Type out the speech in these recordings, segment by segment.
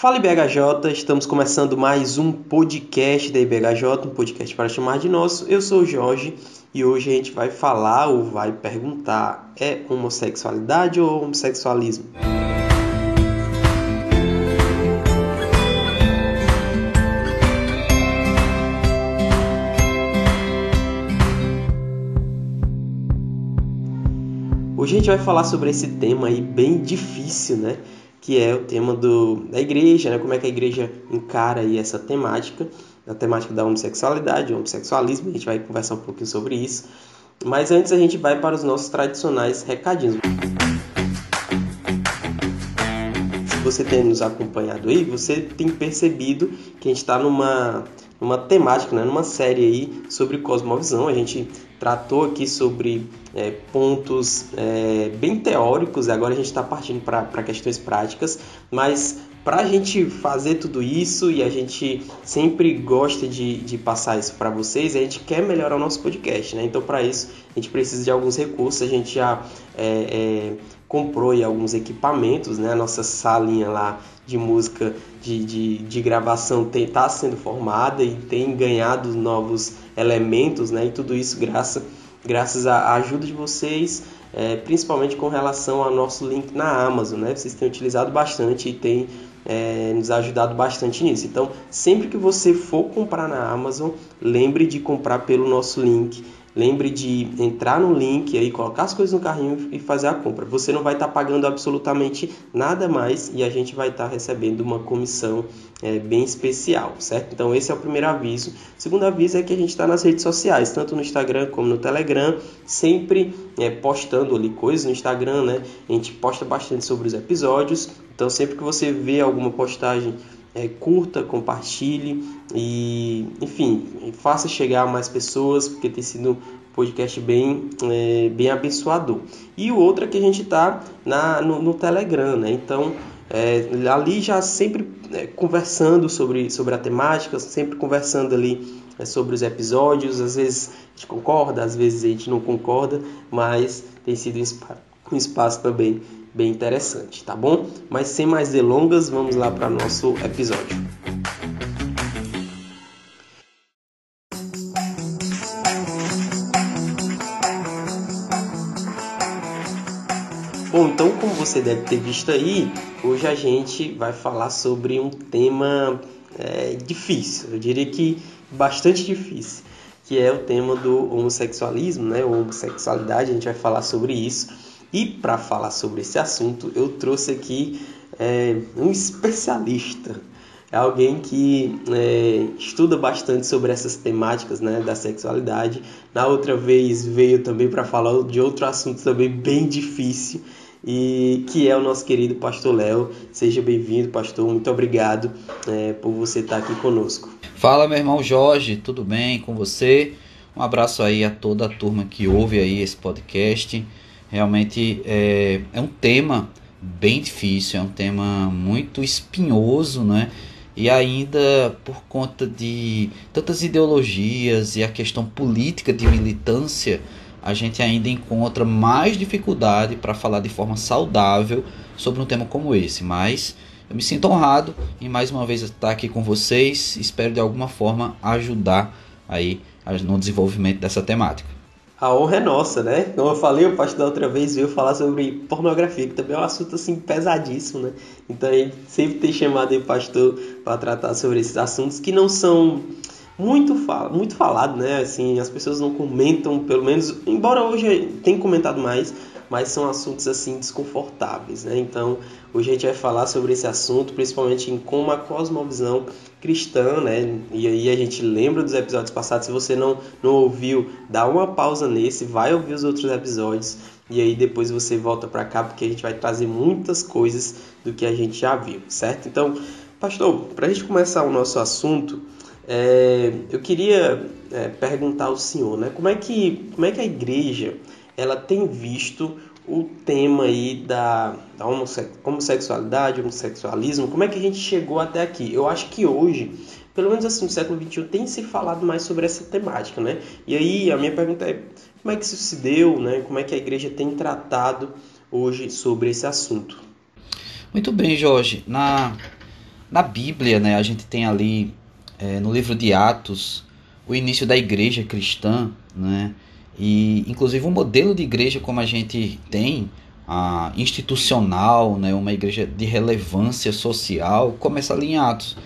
Fala IBHJ, estamos começando mais um podcast da IBHJ, um podcast para chamar de nosso. Eu sou o Jorge e hoje a gente vai falar ou vai perguntar: é homossexualidade ou homossexualismo? Hoje a gente vai falar sobre esse tema aí bem difícil, né? Que é o tema do, da igreja, né? como é que a igreja encara aí essa temática, a temática da homossexualidade, homossexualismo, a gente vai conversar um pouquinho sobre isso. Mas antes a gente vai para os nossos tradicionais recadinhos. Se você tem nos acompanhado aí, você tem percebido que a gente está numa, numa temática, né? numa série aí sobre cosmovisão. A gente tratou aqui sobre é, pontos é, bem teóricos, agora a gente está partindo para questões práticas, mas para a gente fazer tudo isso e a gente sempre gosta de, de passar isso para vocês, a gente quer melhorar o nosso podcast, né? Então, para isso, a gente precisa de alguns recursos, a gente já é, é comprou aí alguns equipamentos, né? A nossa salinha lá de música de, de, de gravação está sendo formada e tem ganhado novos elementos, né? E tudo isso graças, graças à ajuda de vocês, é, principalmente com relação ao nosso link na Amazon, né? Vocês têm utilizado bastante e têm é, nos ajudado bastante nisso. Então, sempre que você for comprar na Amazon, lembre de comprar pelo nosso link Lembre de entrar no link aí, colocar as coisas no carrinho e fazer a compra. Você não vai estar tá pagando absolutamente nada mais e a gente vai estar tá recebendo uma comissão é, bem especial, certo? Então esse é o primeiro aviso. O segundo aviso é que a gente está nas redes sociais, tanto no Instagram como no Telegram, sempre é, postando ali coisas no Instagram, né? A gente posta bastante sobre os episódios. Então sempre que você vê alguma postagem é, curta, compartilhe e, enfim, faça chegar mais pessoas, porque tem sido um podcast bem, é, bem abençoador. E o outro é que a gente está no, no Telegram, né? Então, é, ali já sempre é, conversando sobre, sobre a temática, sempre conversando ali é, sobre os episódios. Às vezes a gente concorda, às vezes a gente não concorda, mas tem sido um espaço também bem interessante, tá bom? Mas sem mais delongas, vamos lá para nosso episódio. Bom, então como você deve ter visto aí, hoje a gente vai falar sobre um tema é, difícil, eu diria que bastante difícil, que é o tema do homossexualismo, né? Homossexualidade, a gente vai falar sobre isso. E para falar sobre esse assunto, eu trouxe aqui é, um especialista, alguém que é, estuda bastante sobre essas temáticas né, da sexualidade. Na outra vez veio também para falar de outro assunto também bem difícil, e que é o nosso querido Pastor Léo. Seja bem-vindo, Pastor. Muito obrigado é, por você estar aqui conosco. Fala, meu irmão Jorge, tudo bem com você? Um abraço aí a toda a turma que ouve aí esse podcast. Realmente é, é um tema bem difícil, é um tema muito espinhoso, né? E ainda por conta de tantas ideologias e a questão política de militância, a gente ainda encontra mais dificuldade para falar de forma saudável sobre um tema como esse. Mas eu me sinto honrado em mais uma vez estar aqui com vocês. Espero de alguma forma ajudar aí no desenvolvimento dessa temática a honra é nossa, né? Como eu falei, o pastor da outra vez veio falar sobre pornografia, que também é um assunto assim pesadíssimo, né? Então gente sempre tem chamado o pastor para tratar sobre esses assuntos que não são muito, fal muito falado, né? Assim, as pessoas não comentam, pelo menos, embora hoje tenha comentado mais, mas são assuntos assim desconfortáveis, né? Então, hoje a gente vai falar sobre esse assunto, principalmente em como a cosmovisão cristã, né? E aí a gente lembra dos episódios passados, se você não, não ouviu, dá uma pausa nesse, vai ouvir os outros episódios e aí depois você volta para cá porque a gente vai trazer muitas coisas do que a gente já viu, certo? Então, pastor, para a gente começar o nosso assunto, é, eu queria é, perguntar ao senhor, né? Como é que, como é que a igreja ela tem visto o tema aí da, da homossexualidade, homossexualismo, como é que a gente chegou até aqui? Eu acho que hoje, pelo menos assim no século XXI, tem se falado mais sobre essa temática, né? E aí a minha pergunta é, como é que isso se deu, né? Como é que a igreja tem tratado hoje sobre esse assunto? Muito bem, Jorge. Na, na Bíblia, né, a gente tem ali é, no livro de Atos o início da igreja cristã, né, e inclusive um modelo de igreja como a gente tem, institucional, né, uma igreja de relevância social, começa ali em Atos.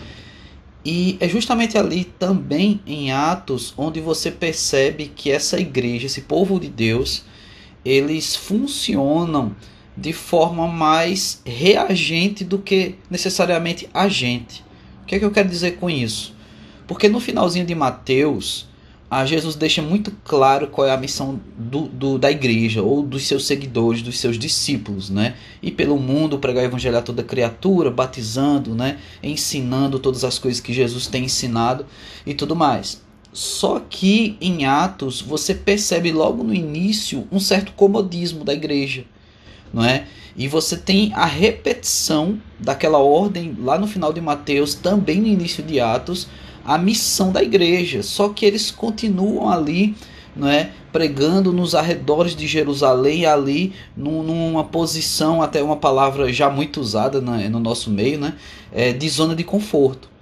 E é justamente ali também em Atos onde você percebe que essa igreja, esse povo de Deus, eles funcionam de forma mais reagente do que necessariamente agente. O que é que eu quero dizer com isso? Porque no finalzinho de Mateus, a Jesus deixa muito claro qual é a missão do, do, da igreja ou dos seus seguidores, dos seus discípulos, né? E pelo mundo pregar o evangelho a toda criatura, batizando, né? Ensinando todas as coisas que Jesus tem ensinado e tudo mais. Só que em Atos você percebe logo no início um certo comodismo da igreja, não é? E você tem a repetição daquela ordem lá no final de Mateus, também no início de Atos, a missão da igreja. Só que eles continuam ali, não é, pregando nos arredores de Jerusalém, ali numa posição, até uma palavra já muito usada no nosso meio, né, é, de zona de conforto.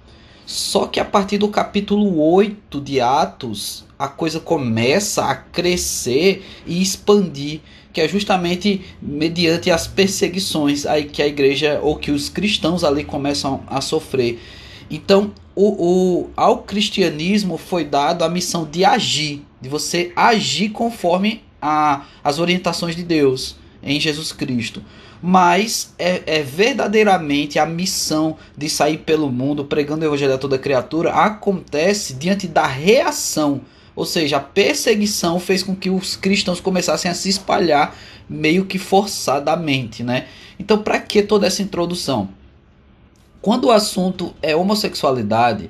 Só que a partir do capítulo 8 de Atos, a coisa começa a crescer e expandir, que é justamente mediante as perseguições aí que a igreja ou que os cristãos ali começam a sofrer. Então, o, o, ao cristianismo foi dado a missão de agir, de você agir conforme a, as orientações de Deus em Jesus Cristo. Mas é, é, verdadeiramente a missão de sair pelo mundo pregando o evangelho a toda criatura acontece diante da reação. Ou seja, a perseguição fez com que os cristãos começassem a se espalhar meio que forçadamente, né? Então, para que toda essa introdução? Quando o assunto é homossexualidade,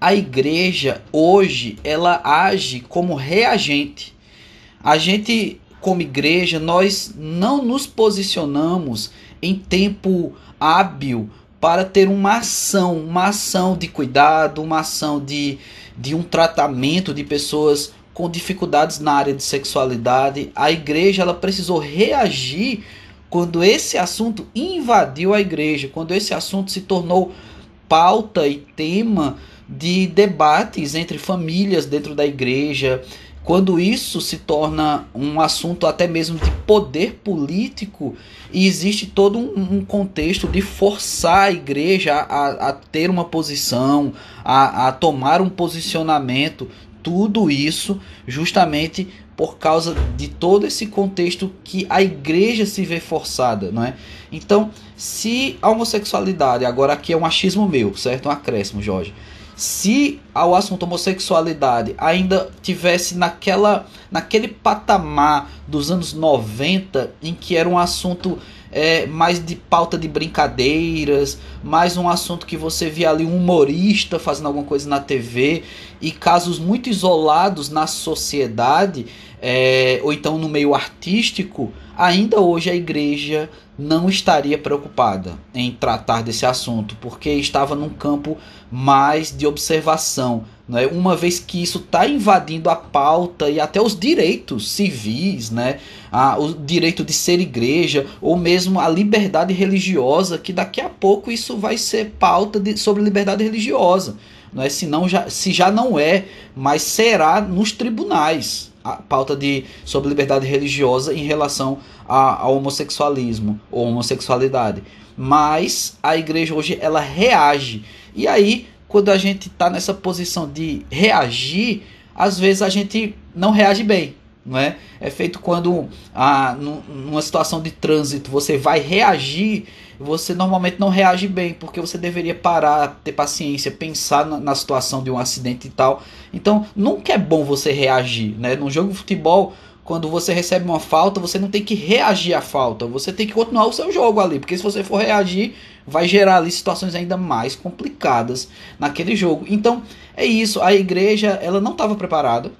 a igreja hoje ela age como reagente. A gente, como igreja, nós não nos posicionamos em tempo hábil para ter uma ação, uma ação de cuidado, uma ação de, de um tratamento de pessoas com dificuldades na área de sexualidade. A igreja ela precisou reagir quando esse assunto invadiu a igreja, quando esse assunto se tornou pauta e tema de debates entre famílias dentro da igreja, quando isso se torna um assunto até mesmo de poder político e existe todo um, contexto de forçar a igreja a, a ter uma posição, a, a tomar um posicionamento, tudo isso justamente por causa de todo esse contexto que a igreja se vê forçada, não é? Então, se a homossexualidade, agora aqui é um achismo meu, certo? Um acréscimo, Jorge. Se ao assunto homossexualidade ainda tivesse naquela, naquele patamar dos anos 90, em que era um assunto é, mais de pauta de brincadeiras, mais um assunto que você via ali um humorista fazendo alguma coisa na TV e casos muito isolados na sociedade, é, ou então no meio artístico, ainda hoje a igreja não estaria preocupada em tratar desse assunto, porque estava num campo mais de observação. Né? Uma vez que isso está invadindo a pauta e até os direitos civis, né? a, o direito de ser igreja, ou mesmo a liberdade religiosa, que daqui a pouco isso vai ser pauta de, sobre liberdade religiosa. Não é? se, não, já, se já não é, mas será nos tribunais a pauta de, sobre liberdade religiosa em relação ao homossexualismo ou homossexualidade. Mas a igreja hoje ela reage. E aí, quando a gente está nessa posição de reagir, às vezes a gente não reage bem. Não é? é feito quando, ah, numa situação de trânsito, você vai reagir você normalmente não reage bem, porque você deveria parar, ter paciência, pensar na, na situação de um acidente e tal. Então, nunca é bom você reagir, né? Num jogo de futebol, quando você recebe uma falta, você não tem que reagir à falta, você tem que continuar o seu jogo ali, porque se você for reagir, vai gerar ali situações ainda mais complicadas naquele jogo. Então, é isso, a igreja, ela não estava preparada,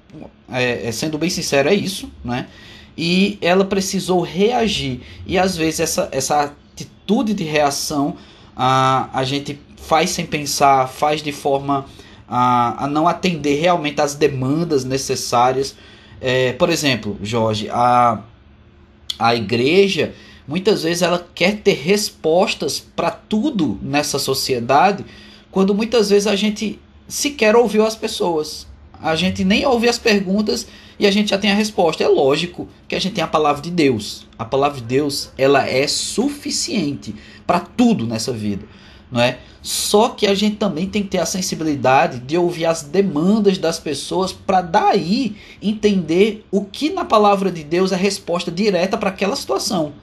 é, é, sendo bem sincero, é isso, né? E ela precisou reagir. E às vezes essa, essa atitude de reação a, a gente faz sem pensar, faz de forma a, a não atender realmente às demandas necessárias. É, por exemplo, Jorge, a, a igreja muitas vezes ela quer ter respostas para tudo nessa sociedade, quando muitas vezes a gente sequer ouviu as pessoas. A gente nem ouve as perguntas e a gente já tem a resposta. É lógico que a gente tem a palavra de Deus. A palavra de Deus, ela é suficiente para tudo nessa vida, não é? Só que a gente também tem que ter a sensibilidade de ouvir as demandas das pessoas para daí entender o que na palavra de Deus é resposta direta para aquela situação,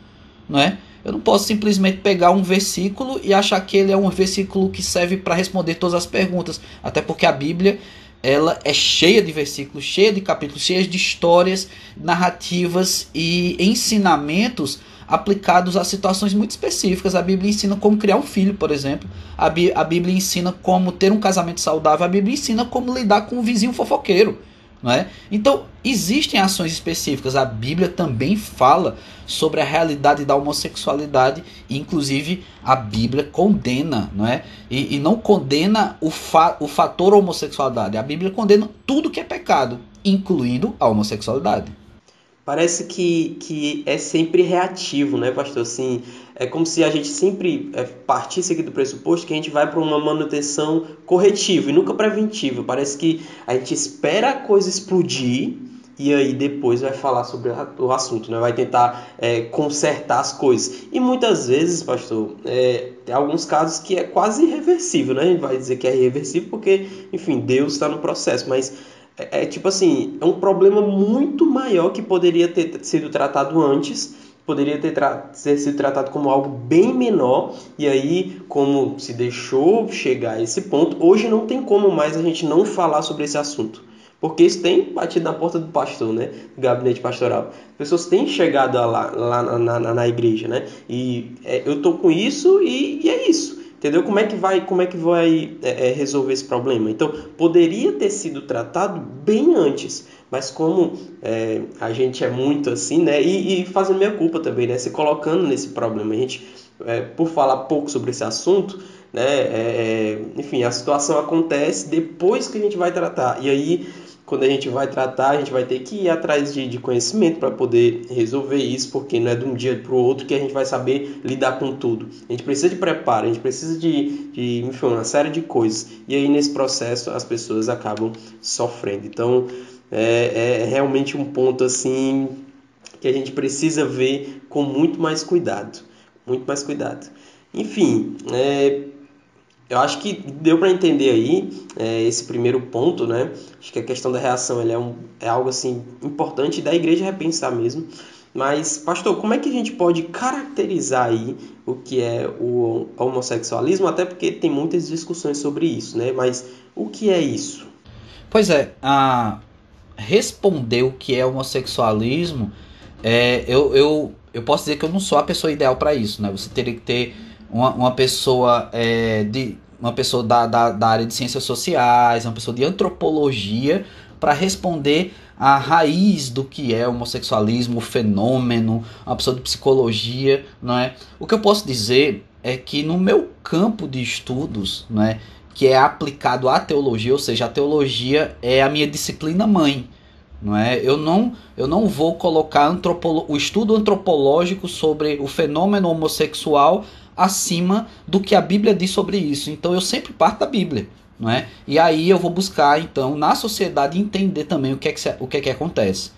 não é? Eu não posso simplesmente pegar um versículo e achar que ele é um versículo que serve para responder todas as perguntas, até porque a Bíblia ela é cheia de versículos, cheia de capítulos, cheia de histórias, narrativas e ensinamentos aplicados a situações muito específicas. A Bíblia ensina como criar um filho, por exemplo. A, Bí a Bíblia ensina como ter um casamento saudável. A Bíblia ensina como lidar com um vizinho fofoqueiro. Não é? Então, existem ações específicas. A Bíblia também fala sobre a realidade da homossexualidade, e inclusive a Bíblia condena, não é? E, e não condena o, fa o fator homossexualidade, a Bíblia condena tudo que é pecado, incluindo a homossexualidade parece que, que é sempre reativo, né, pastor? Assim, é como se a gente sempre é, partisse aqui do pressuposto que a gente vai para uma manutenção corretiva e nunca preventiva. Parece que a gente espera a coisa explodir e aí depois vai falar sobre o assunto, né? vai tentar é, consertar as coisas. E muitas vezes, pastor, é, tem alguns casos que é quase irreversível, né? A gente vai dizer que é irreversível porque, enfim, Deus está no processo, mas é, é, tipo assim, é um problema muito maior que poderia ter sido tratado antes, poderia ter, ter sido tratado como algo bem menor, e aí, como se deixou chegar a esse ponto, hoje não tem como mais a gente não falar sobre esse assunto. Porque isso tem batido na porta do pastor, né? Do gabinete pastoral. Pessoas têm chegado lá, lá na, na, na igreja, né? E é, eu tô com isso e, e é isso. Entendeu? Como é que vai, como é que vai é, é, resolver esse problema? Então, poderia ter sido tratado bem antes, mas como é, a gente é muito assim, né? E, e fazendo minha culpa também, né? Se colocando nesse problema. A gente, é, por falar pouco sobre esse assunto, né? É, é, enfim, a situação acontece depois que a gente vai tratar. E aí quando a gente vai tratar, a gente vai ter que ir atrás de, de conhecimento para poder resolver isso, porque não é de um dia para o outro que a gente vai saber lidar com tudo. A gente precisa de preparo, a gente precisa de, de enfim, uma série de coisas. E aí, nesse processo, as pessoas acabam sofrendo. Então, é, é realmente um ponto assim que a gente precisa ver com muito mais cuidado. Muito mais cuidado. Enfim, é, eu acho que deu para entender aí é, esse primeiro ponto, né? Acho que a questão da reação é, um, é algo assim importante da igreja repensar mesmo. Mas, pastor, como é que a gente pode caracterizar aí o que é o homossexualismo? Até porque tem muitas discussões sobre isso, né? Mas o que é isso? Pois é, a responder o que é homossexualismo, é, eu, eu, eu posso dizer que eu não sou a pessoa ideal para isso, né? Você teria que ter uma, uma pessoa é, de uma pessoa da, da, da área de ciências sociais, uma pessoa de antropologia para responder a raiz do que é homossexualismo, o fenômeno, uma pessoa de psicologia, não é? O que eu posso dizer é que no meu campo de estudos, não é, que é aplicado à teologia, ou seja, a teologia é a minha disciplina mãe, não é? Eu não eu não vou colocar o estudo antropológico sobre o fenômeno homossexual acima do que a Bíblia diz sobre isso. Então eu sempre parto da Bíblia, não é? E aí eu vou buscar então na sociedade entender também o que é que, o que, é que acontece.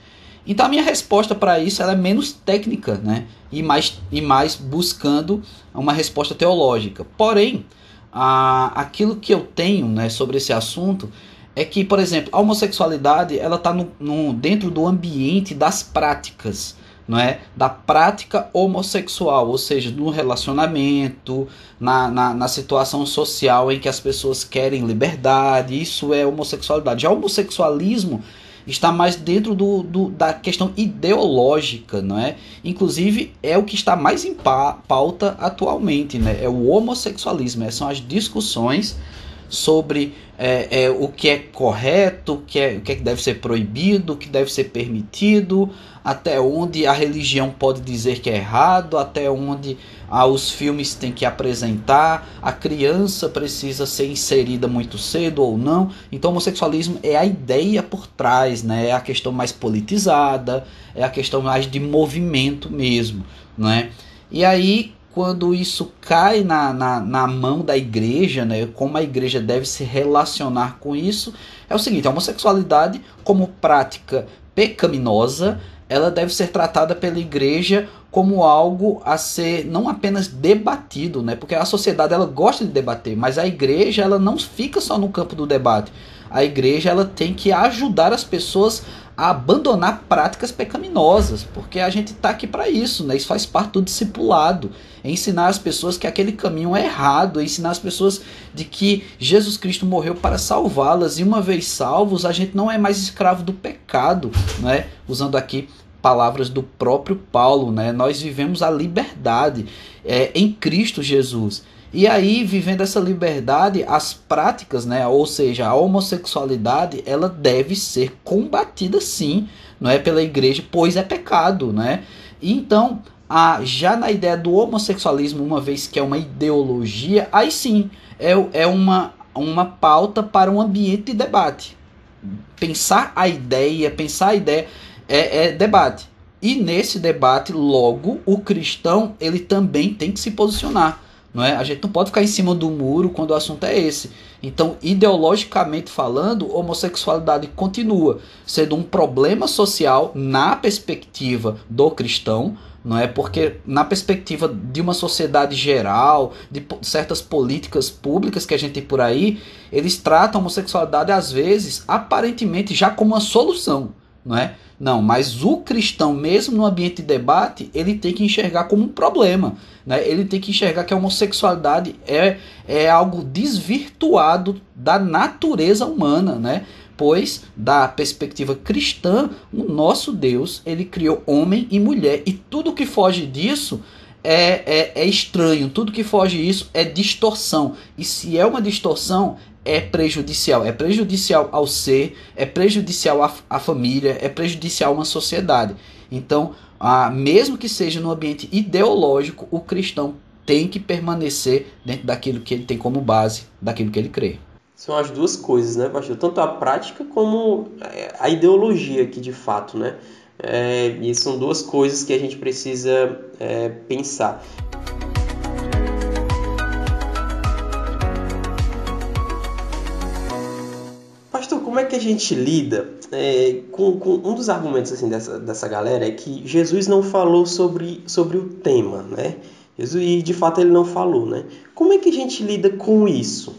Então a minha resposta para isso é menos técnica, né? E mais, e mais buscando uma resposta teológica. Porém, a, aquilo que eu tenho né, sobre esse assunto é que, por exemplo, a homossexualidade ela está no, no, dentro do ambiente das práticas não é? da prática homossexual, ou seja, no relacionamento, na, na, na, situação social em que as pessoas querem liberdade, isso é homossexualidade. Já o homossexualismo está mais dentro do, do, da questão ideológica, não é? Inclusive é o que está mais em pauta atualmente, né? É o homossexualismo, são as discussões sobre é, é, o que é correto, o que, é, o que, é que deve ser proibido, o que deve ser permitido, até onde a religião pode dizer que é errado, até onde ah, os filmes têm que apresentar, a criança precisa ser inserida muito cedo ou não. Então, o homossexualismo é a ideia por trás, né? é a questão mais politizada, é a questão mais de movimento mesmo. Não é? E aí, quando isso cai na, na, na, mão da igreja, né, como a igreja deve se relacionar com isso, é o seguinte: a homossexualidade, como prática pecaminosa, ela deve ser tratada pela igreja como algo a ser não apenas debatido, né? Porque a sociedade ela gosta de debater, mas a igreja ela não fica só no campo do debate. A igreja ela tem que ajudar as pessoas a abandonar práticas pecaminosas, porque a gente está aqui para isso, né? Isso faz parte do discipulado, é ensinar as pessoas que aquele caminho é errado, é ensinar as pessoas de que Jesus Cristo morreu para salvá-las e uma vez salvos, a gente não é mais escravo do pecado, né? Usando aqui palavras do próprio Paulo, né? Nós vivemos a liberdade é, em Cristo Jesus. E aí, vivendo essa liberdade, as práticas, né, ou seja, a homossexualidade, ela deve ser combatida sim, não é pela igreja, pois é pecado, né? E então, a, já na ideia do homossexualismo, uma vez que é uma ideologia, aí sim é, é uma, uma pauta para um ambiente de debate. Pensar a ideia, pensar a ideia é, é debate. E nesse debate, logo, o cristão ele também tem que se posicionar. Não é? A gente não pode ficar em cima do muro quando o assunto é esse. Então, ideologicamente falando, homossexualidade continua sendo um problema social na perspectiva do cristão, não é? Porque na perspectiva de uma sociedade geral, de certas políticas públicas que a gente tem por aí, eles tratam a homossexualidade às vezes aparentemente já como uma solução, não é? Não, mas o cristão, mesmo no ambiente de debate, ele tem que enxergar como um problema. Né? Ele tem que enxergar que a homossexualidade é, é algo desvirtuado da natureza humana, né? Pois, da perspectiva cristã, o nosso Deus, ele criou homem e mulher, e tudo que foge disso é, é, é estranho, tudo que foge disso é distorção. E se é uma distorção, é prejudicial. É prejudicial ao ser, é prejudicial à, à família, é prejudicial a uma sociedade. Então, ah, mesmo que seja no ambiente ideológico, o cristão tem que permanecer dentro daquilo que ele tem como base, daquilo que ele crê. São as duas coisas, né, pastor? Tanto a prática como a ideologia aqui de fato, né? É, e são duas coisas que a gente precisa é, pensar. como é que a gente lida é, com, com, um dos argumentos assim dessa, dessa galera é que Jesus não falou sobre, sobre o tema, né? Jesus, e de fato ele não falou, né? Como é que a gente lida com isso?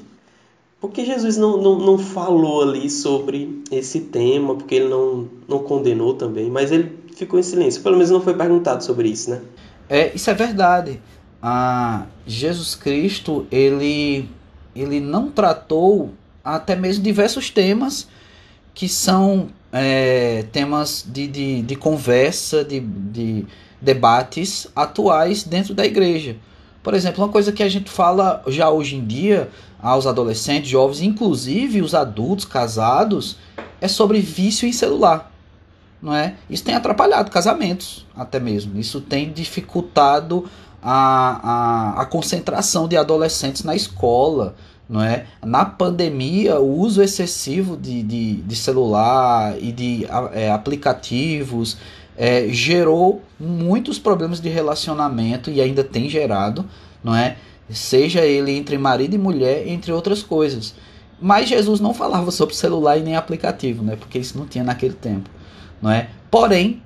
Porque Jesus não, não, não falou ali sobre esse tema, porque ele não, não condenou também, mas ele ficou em silêncio. Pelo menos não foi perguntado sobre isso, né? É, isso é verdade. Ah, Jesus Cristo, ele, ele não tratou até mesmo diversos temas que são é, temas de, de, de conversa, de, de debates atuais dentro da igreja. Por exemplo, uma coisa que a gente fala já hoje em dia aos adolescentes, jovens, inclusive os adultos casados, é sobre vício em celular. Não é? Isso tem atrapalhado casamentos, até mesmo. Isso tem dificultado a, a, a concentração de adolescentes na escola não é? Na pandemia, o uso excessivo de, de, de celular e de é, aplicativos é, gerou muitos problemas de relacionamento e ainda tem gerado, não é? Seja ele entre marido e mulher, entre outras coisas. Mas Jesus não falava sobre celular e nem aplicativo, né? Porque isso não tinha naquele tempo, não é? Porém,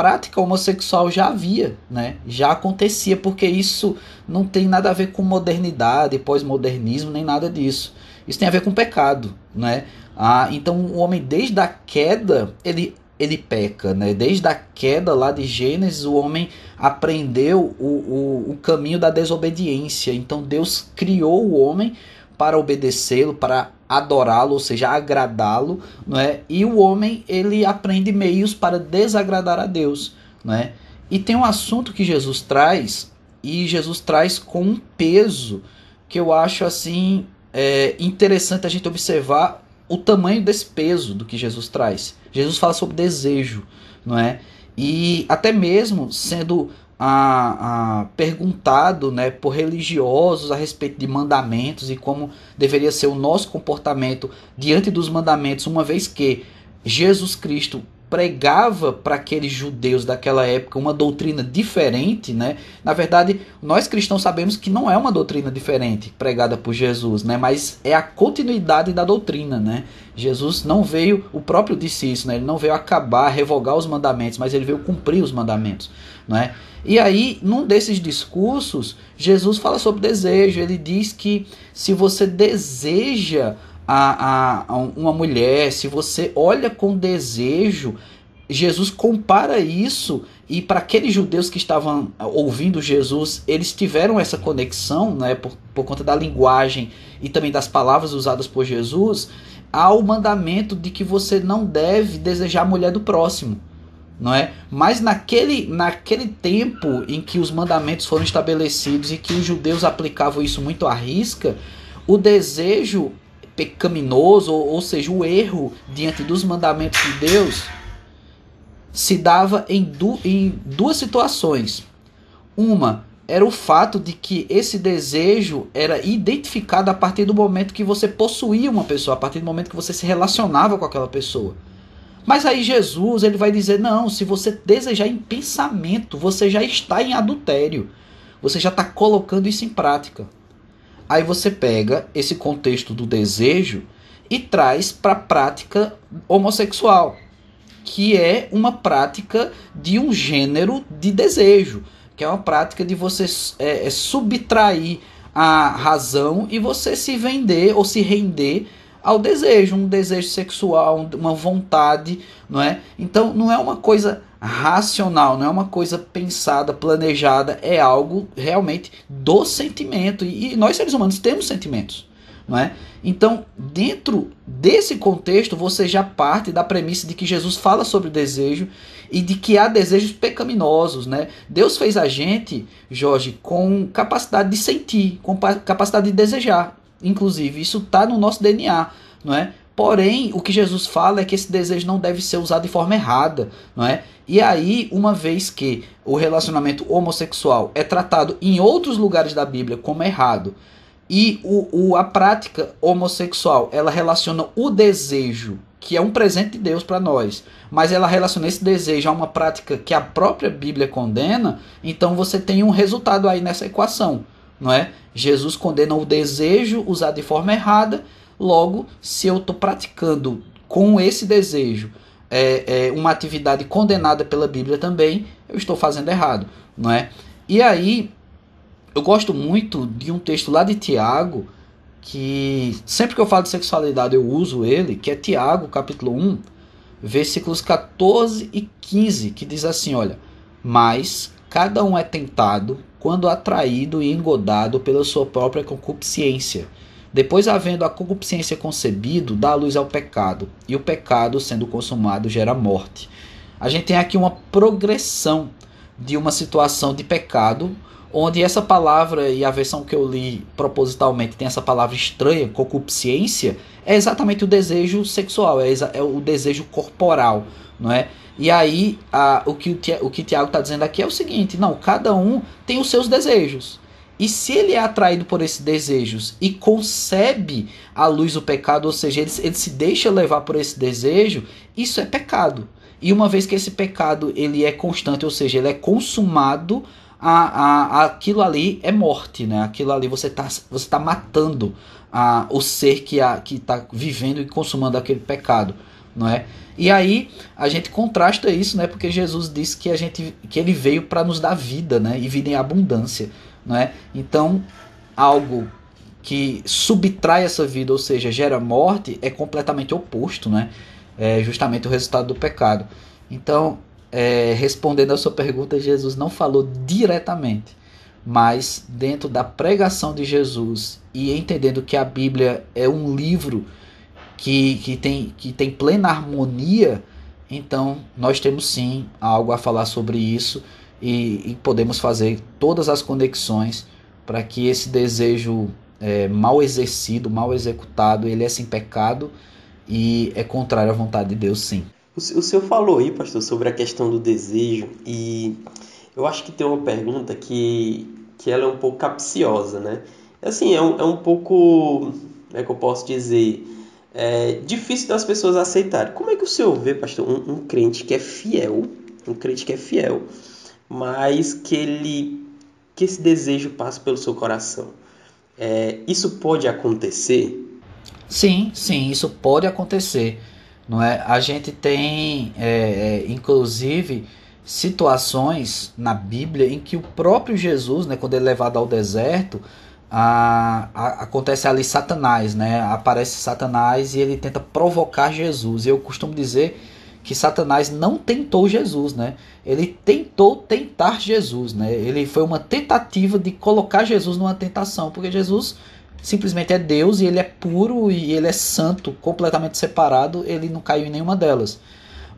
prática homossexual já havia, né? já acontecia, porque isso não tem nada a ver com modernidade, pós-modernismo, nem nada disso. Isso tem a ver com pecado. Né? Ah, então o homem, desde a queda, ele, ele peca. Né? Desde a queda lá de Gênesis, o homem aprendeu o, o, o caminho da desobediência. Então Deus criou o homem para obedecê-lo, para adorá-lo, ou seja, agradá-lo, não é? E o homem ele aprende meios para desagradar a Deus, não é? E tem um assunto que Jesus traz e Jesus traz com um peso que eu acho assim é, interessante a gente observar o tamanho desse peso do que Jesus traz. Jesus fala sobre desejo, não é? E até mesmo sendo a, a, perguntado né, por religiosos a respeito de mandamentos e como deveria ser o nosso comportamento diante dos mandamentos, uma vez que Jesus Cristo pregava para aqueles judeus daquela época uma doutrina diferente, né? Na verdade, nós cristãos sabemos que não é uma doutrina diferente pregada por Jesus, né? Mas é a continuidade da doutrina, né? Jesus não veio, o próprio disse isso, né? Ele não veio acabar, revogar os mandamentos, mas ele veio cumprir os mandamentos, não é? E aí, num desses discursos, Jesus fala sobre desejo. Ele diz que se você deseja a, a, a uma mulher, se você olha com desejo, Jesus compara isso e para aqueles judeus que estavam ouvindo Jesus, eles tiveram essa conexão, né, por, por conta da linguagem e também das palavras usadas por Jesus, ao mandamento de que você não deve desejar a mulher do próximo, não é? Mas naquele, naquele tempo em que os mandamentos foram estabelecidos e que os judeus aplicavam isso muito à risca, o desejo pecaminoso, ou, ou seja, o erro diante dos mandamentos de Deus, se dava em, du em duas situações. Uma era o fato de que esse desejo era identificado a partir do momento que você possuía uma pessoa, a partir do momento que você se relacionava com aquela pessoa. Mas aí Jesus ele vai dizer: não, se você desejar em pensamento, você já está em adultério. Você já está colocando isso em prática. Aí você pega esse contexto do desejo e traz para a prática homossexual, que é uma prática de um gênero de desejo, que é uma prática de você é, é subtrair a razão e você se vender ou se render ao desejo, um desejo sexual, uma vontade, não é? Então não é uma coisa racional, não é uma coisa pensada, planejada, é algo realmente do sentimento. E, nós seres humanos temos sentimentos, não é? Então, dentro desse contexto, você já parte da premissa de que Jesus fala sobre desejo e de que há desejos pecaminosos, né? Deus fez a gente, Jorge, com capacidade de sentir, com capacidade de desejar. Inclusive, isso está no nosso DNA, não é? Porém, o que Jesus fala é que esse desejo não deve ser usado de forma errada, não é? E aí, uma vez que o relacionamento homossexual é tratado em outros lugares da Bíblia como errado, e o, o, a prática homossexual ela relaciona o desejo, que é um presente de Deus para nós, mas ela relaciona esse desejo a uma prática que a própria Bíblia condena, então você tem um resultado aí nessa equação, não é? Jesus condena o desejo usado de forma errada Logo, se eu estou praticando com esse desejo é, é, uma atividade condenada pela Bíblia também, eu estou fazendo errado, não é? E aí, eu gosto muito de um texto lá de Tiago, que sempre que eu falo de sexualidade eu uso ele, que é Tiago, capítulo 1, versículos 14 e 15, que diz assim, olha, mas cada um é tentado quando atraído e engodado pela sua própria concupiscência depois, havendo a concupiscência concebido, dá luz ao pecado, e o pecado, sendo consumado, gera morte. A gente tem aqui uma progressão de uma situação de pecado, onde essa palavra e a versão que eu li propositalmente tem essa palavra estranha, concupiscência, é exatamente o desejo sexual, é, é o desejo corporal, não é? E aí, a, o, que o, que Tiago está dizendo aqui é o seguinte: não, cada um tem os seus desejos. E se ele é atraído por esses desejos e concebe à luz o pecado, ou seja, ele, ele se deixa levar por esse desejo, isso é pecado. E uma vez que esse pecado ele é constante, ou seja, ele é consumado, a, a, aquilo ali é morte, né? Aquilo ali você está você tá matando a, o ser que está vivendo e consumando aquele pecado, não é? E aí a gente contrasta isso, né? Porque Jesus disse que a gente que ele veio para nos dar vida, né? E vida em abundância não é? Então, algo que subtrai essa vida, ou seja, gera morte, é completamente oposto, né? É justamente o resultado do pecado. Então, é, respondendo a sua pergunta, Jesus não falou diretamente, mas dentro da pregação de Jesus e entendendo que a Bíblia é um livro que, que, tem, que tem plena harmonia, então nós temos sim algo a falar sobre isso e, e podemos fazer todas as conexões para que esse desejo é, mal exercido, mal executado, ele é sem pecado e é contrário à vontade de Deus, sim. O, senhor falou aí, pastor, sobre a questão do desejo e eu acho que tem uma pergunta que, que ela é um pouco capciosa, né? Assim, é um, é um pouco, como é que eu posso dizer, é difícil das pessoas aceitarem. Como é que o senhor vê, pastor, um, um crente que é fiel, um crente que é fiel, mas que ele que esse desejo passa pelo seu coração? É, isso pode acontecer? Sim, sim, isso pode acontecer. Não é? A gente tem, é, é, inclusive, situações na Bíblia em que o próprio Jesus, né, quando ele é levado ao deserto, a, a, acontece ali Satanás, né? Aparece Satanás e ele tenta provocar Jesus. Eu costumo dizer que Satanás não tentou Jesus, né? Ele tentou tentar Jesus, né? Ele foi uma tentativa de colocar Jesus numa tentação, porque Jesus simplesmente é Deus e ele é puro e ele é santo, completamente separado, ele não caiu em nenhuma delas.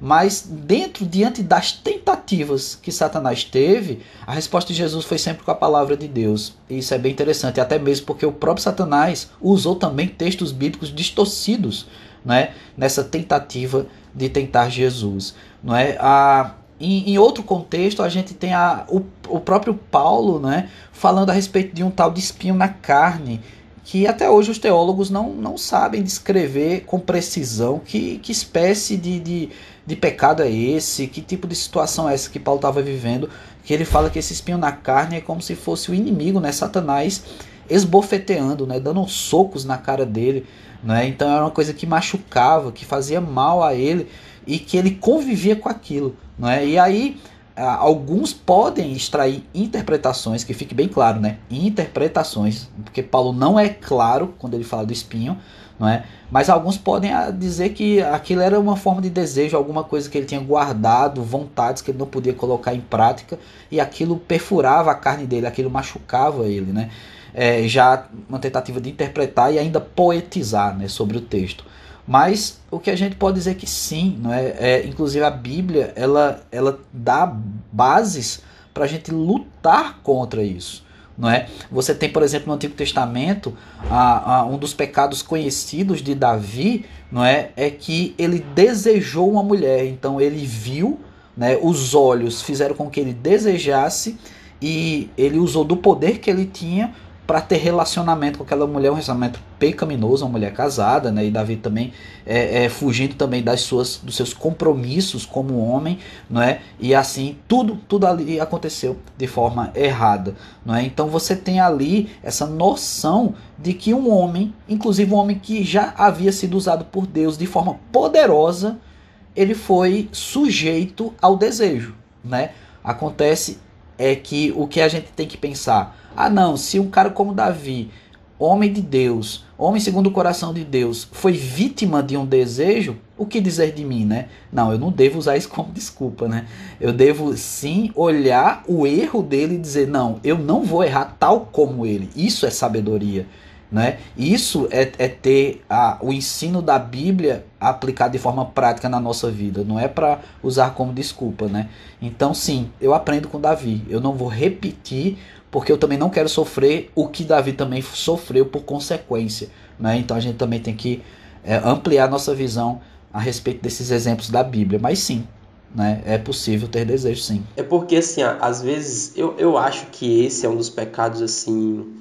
Mas dentro, diante das tentativas que Satanás teve, a resposta de Jesus foi sempre com a palavra de Deus. E isso é bem interessante, até mesmo porque o próprio Satanás usou também textos bíblicos distorcidos né, nessa tentativa de tentar Jesus. Não é? A, em, em, outro contexto, a gente tem a, o, o próprio Paulo né, falando a respeito de um tal de espinho na carne, que até hoje os teólogos não, não sabem descrever com precisão que, que espécie de, de, de pecado é esse, que tipo de situação é essa que Paulo estava vivendo, que ele fala que esse espinho na carne é como se fosse o inimigo, né, Satanás, esbofeteando, né, dando socos na cara dele, né, então era uma coisa que machucava, que fazia mal a ele e que ele convivia com aquilo, né, e aí alguns podem extrair interpretações, que fique bem claro, né? Interpretações, porque Paulo não é claro quando ele fala do espinho, não é? Mas alguns podem ah, dizer que aquilo era uma forma de desejo, alguma coisa que ele tinha guardado, vontades que ele não podia colocar em prática, e aquilo perfurava a carne dele, aquilo machucava ele, né? É, já uma tentativa de interpretar e ainda poetizar né, sobre o texto. Mas o que a gente pode dizer que sim, não é? é inclusive a Bíblia ela, ela dá bases para a gente lutar contra isso. Não é? Você tem, por exemplo, no Antigo Testamento, a, a, um dos pecados conhecidos de Davi não é? é que ele desejou uma mulher. Então ele viu, né, os olhos fizeram com que ele desejasse e ele usou do poder que ele tinha para ter relacionamento com aquela mulher, um relacionamento pecaminoso, uma mulher casada, né? E Davi também é, é, fugindo também das suas, dos seus compromissos como homem, não é? E assim tudo, tudo ali aconteceu de forma errada, não é? Então você tem ali essa noção de que um homem, inclusive um homem que já havia sido usado por Deus de forma poderosa, ele foi sujeito ao desejo, né? Acontece é que o que a gente tem que pensar ah, não, se um cara como Davi, homem de Deus, homem segundo o coração de Deus, foi vítima de um desejo, o que dizer de mim, né? Não, eu não devo usar isso como desculpa, né? Eu devo sim olhar o erro dele e dizer, não, eu não vou errar tal como ele. Isso é sabedoria. Né? Isso é, é ter a, o ensino da Bíblia aplicado de forma prática na nossa vida, não é para usar como desculpa. Né? Então, sim, eu aprendo com Davi. Eu não vou repetir porque eu também não quero sofrer o que Davi também sofreu por consequência. Né? Então a gente também tem que é, ampliar nossa visão a respeito desses exemplos da Bíblia. Mas sim, né? é possível ter desejo, sim. É porque, assim, às vezes eu, eu acho que esse é um dos pecados, assim,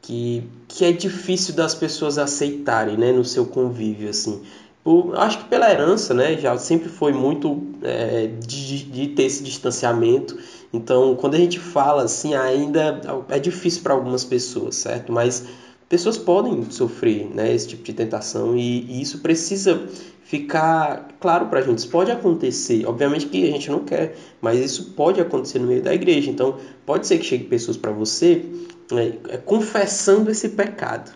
que, que é difícil das pessoas aceitarem né, no seu convívio, assim. Por, acho que pela herança, né, já sempre foi muito é, de, de ter esse distanciamento então, quando a gente fala assim, ainda é difícil para algumas pessoas, certo? Mas pessoas podem sofrer né, esse tipo de tentação e, e isso precisa ficar claro para a gente. Isso pode acontecer, obviamente que a gente não quer, mas isso pode acontecer no meio da igreja. Então, pode ser que chegue pessoas para você né, confessando esse pecado.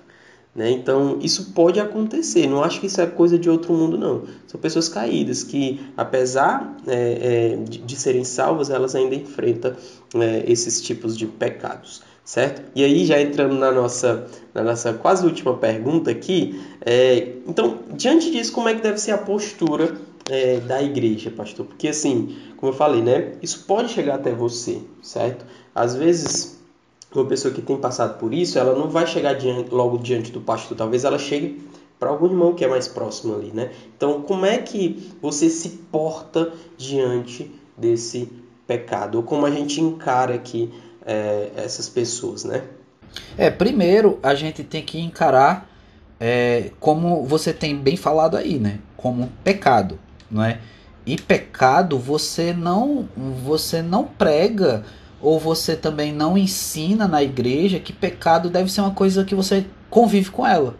Né? Então, isso pode acontecer. Não acho que isso é coisa de outro mundo, não. São pessoas caídas que, apesar é, é, de, de, serem salvas, elas ainda enfrentam é, esses tipos de pecados, certo? E aí, já entrando na nossa, na nossa quase última pergunta aqui, é, então, diante disso, como é que deve ser a postura é, da igreja, pastor? Porque, assim, como eu falei, né? Isso pode chegar até você, certo? Às vezes uma pessoa que tem passado por isso, ela não vai chegar diante, logo diante do pastor, talvez ela chegue para algum irmão que é mais próximo ali, né? Então, como é que você se porta diante desse pecado? Ou como a gente encara aqui é, essas pessoas, né? É, primeiro a gente tem que encarar é, como você tem bem falado aí, né? Como pecado, não é? E pecado você não você não prega ou você também não ensina na igreja que pecado deve ser uma coisa que você convive com ela,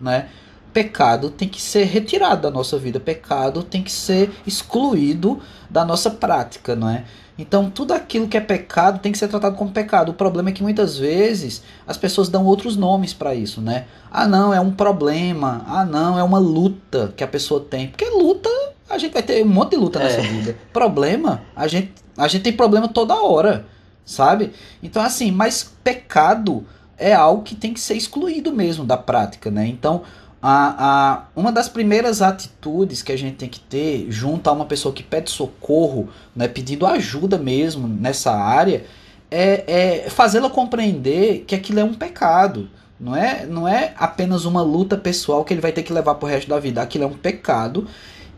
né? Pecado tem que ser retirado da nossa vida, pecado tem que ser excluído da nossa prática, não é? Então, tudo aquilo que é pecado tem que ser tratado como pecado. O problema é que muitas vezes as pessoas dão outros nomes para isso, né? Ah, não, é um problema. Ah, não, é uma luta que a pessoa tem. Porque luta, a gente vai ter um monte de luta nessa é. vida. Problema, a gente, a gente tem problema toda hora, sabe? Então, assim, mas pecado é algo que tem que ser excluído mesmo da prática, né? Então, a, a, uma das primeiras atitudes que a gente tem que ter junto a uma pessoa que pede socorro, né, pedindo ajuda mesmo nessa área, é, é fazê-la compreender que aquilo é um pecado. Não é, não é apenas uma luta pessoal que ele vai ter que levar para o resto da vida. Aquilo é um pecado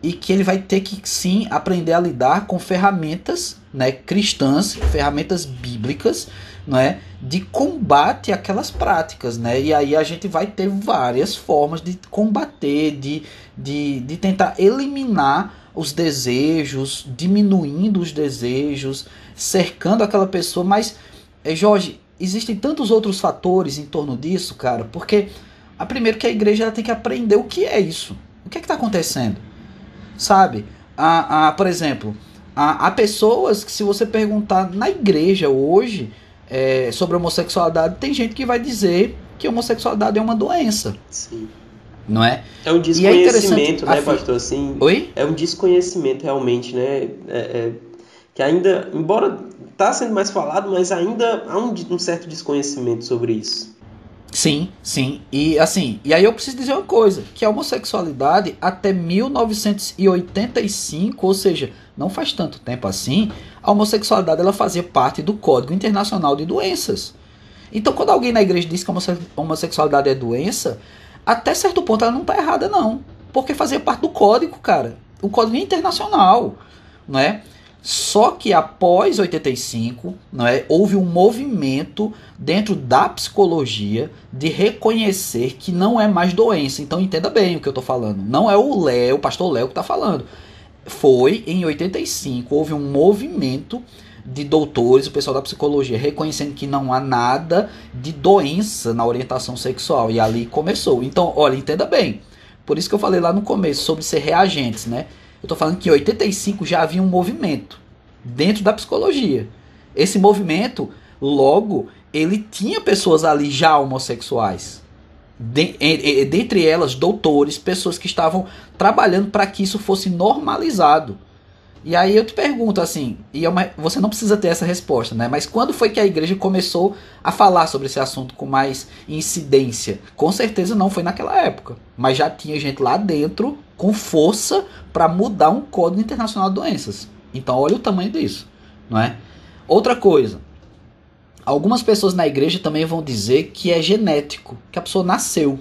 e que ele vai ter que sim aprender a lidar com ferramentas né, cristãs, ferramentas bíblicas, não é, de combate àquelas práticas, né? E aí a gente vai ter várias formas de combater, de, de, de tentar eliminar os desejos, diminuindo os desejos, cercando aquela pessoa, mas eh, Jorge, existem tantos outros fatores em torno disso, cara, porque a primeiro que a igreja ela tem que aprender o que é isso. O que é que está acontecendo? Sabe? A, a, por exemplo, há, pessoas que se você perguntar na igreja hoje, é, sobre homossexualidade, tem gente que vai dizer que homossexualidade é uma doença. Sim. Não é? É um é desconhecimento, é né, pastor? Assim, Oi? É um desconhecimento realmente, né? É, é, que ainda, embora está sendo mais falado, mas ainda há um, um certo desconhecimento sobre isso. Sim, sim. E assim, e aí eu preciso dizer uma coisa, que a homossexualidade até 1985, ou seja, não faz tanto tempo assim, a homossexualidade ela fazia parte do Código Internacional de Doenças. Então, quando alguém na igreja diz que a homossexualidade é doença, até certo ponto ela não está errada não, porque fazia parte do código, cara, o Código Internacional, não é? Só que após 85, não é, houve um movimento dentro da psicologia de reconhecer que não é mais doença. Então entenda bem o que eu estou falando. Não é o Léo, o pastor Léo que está falando. Foi em 85, houve um movimento de doutores, o pessoal da psicologia, reconhecendo que não há nada de doença na orientação sexual. E ali começou. Então, olha, entenda bem. Por isso que eu falei lá no começo sobre ser reagentes, né? Eu estou falando que em 85 já havia um movimento dentro da psicologia. Esse movimento, logo, ele tinha pessoas ali já homossexuais. De, dentre elas, doutores, pessoas que estavam trabalhando para que isso fosse normalizado. E aí eu te pergunto assim, e é uma, você não precisa ter essa resposta, né? Mas quando foi que a igreja começou a falar sobre esse assunto com mais incidência? Com certeza não foi naquela época, mas já tinha gente lá dentro com força para mudar um código internacional de doenças. Então olha o tamanho disso, não é? Outra coisa, algumas pessoas na igreja também vão dizer que é genético, que a pessoa nasceu.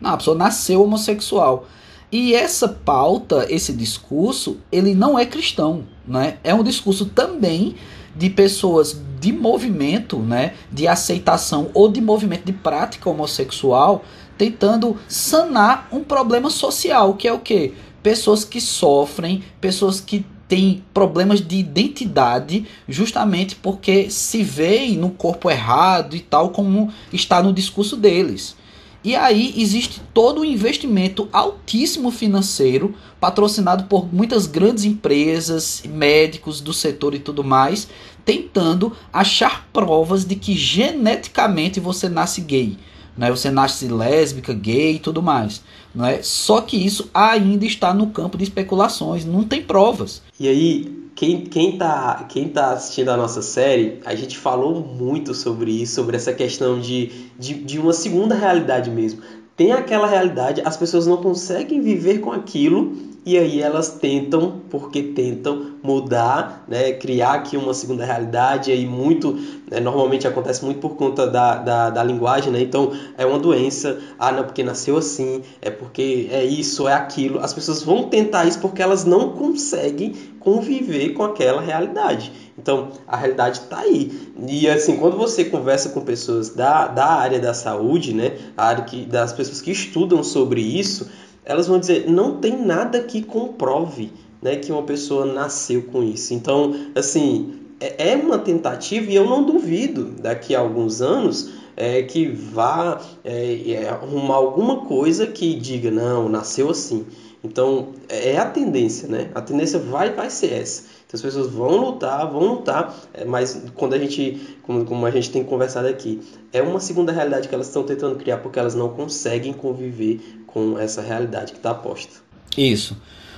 Não, a pessoa nasceu homossexual. E essa pauta, esse discurso, ele não é cristão, né? É um discurso também de pessoas de movimento, né, de aceitação ou de movimento de prática homossexual, tentando sanar um problema social, que é o quê? Pessoas que sofrem, pessoas que têm problemas de identidade, justamente porque se veem no corpo errado e tal, como está no discurso deles. E aí existe todo um investimento altíssimo financeiro, patrocinado por muitas grandes empresas, médicos do setor e tudo mais, tentando achar provas de que geneticamente você nasce gay. Né? Você nasce lésbica, gay e tudo mais. Não é? Só que isso ainda está no campo de especulações, não tem provas. E aí, quem, quem, tá, quem tá assistindo a nossa série, a gente falou muito sobre isso, sobre essa questão de, de, de uma segunda realidade mesmo. Tem aquela realidade, as pessoas não conseguem viver com aquilo e aí elas tentam, porque tentam mudar, né, criar aqui uma segunda realidade, e aí muito, né, normalmente acontece muito por conta da, da, da, linguagem, né, então é uma doença, ah não, porque nasceu assim, é porque é isso, é aquilo, as pessoas vão tentar isso porque elas não conseguem conviver com aquela realidade. Então, a realidade está aí. E assim, quando você conversa com pessoas da, da área da saúde, né, a área que, das pessoas que estudam sobre isso, elas vão dizer, não tem nada que comprove né, que uma pessoa nasceu com isso. Então, assim, é, é uma tentativa e eu não duvido daqui a alguns anos é, que vá é, é, arrumar alguma coisa que diga, não, nasceu assim. Então, é a tendência, né? A tendência vai, vai ser essa. Então, as pessoas vão lutar, vão lutar, é, mas quando a gente, como, como a gente tem conversado aqui, é uma segunda realidade que elas estão tentando criar porque elas não conseguem conviver com essa realidade que está posta. Isso.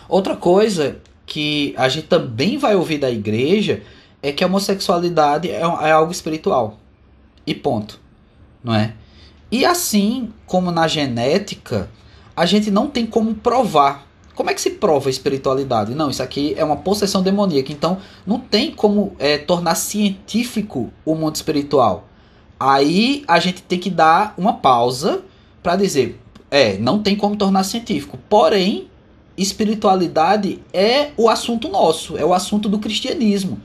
Outra coisa que a gente também vai ouvir da igreja é que a homossexualidade é, é algo espiritual. E ponto. Não é? E assim como na genética, a gente não tem como provar. Como é que se prova a espiritualidade? Não, isso aqui é uma possessão demoníaca. Então, não tem como é, tornar científico o mundo espiritual. Aí a gente tem que dar uma pausa para dizer: é, não tem como tornar científico. Porém, espiritualidade é o assunto nosso, é o assunto do cristianismo.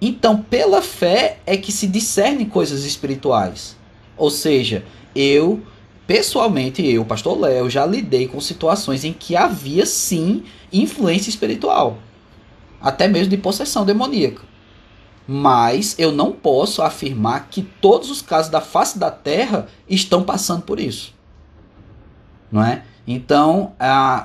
Então, pela fé é que se discernem coisas espirituais. Ou seja, eu pessoalmente, eu, pastor Léo, já lidei com situações em que havia sim influência espiritual, até mesmo de possessão demoníaca. Mas eu não posso afirmar que todos os casos da face da terra estão passando por isso. Não é? Então,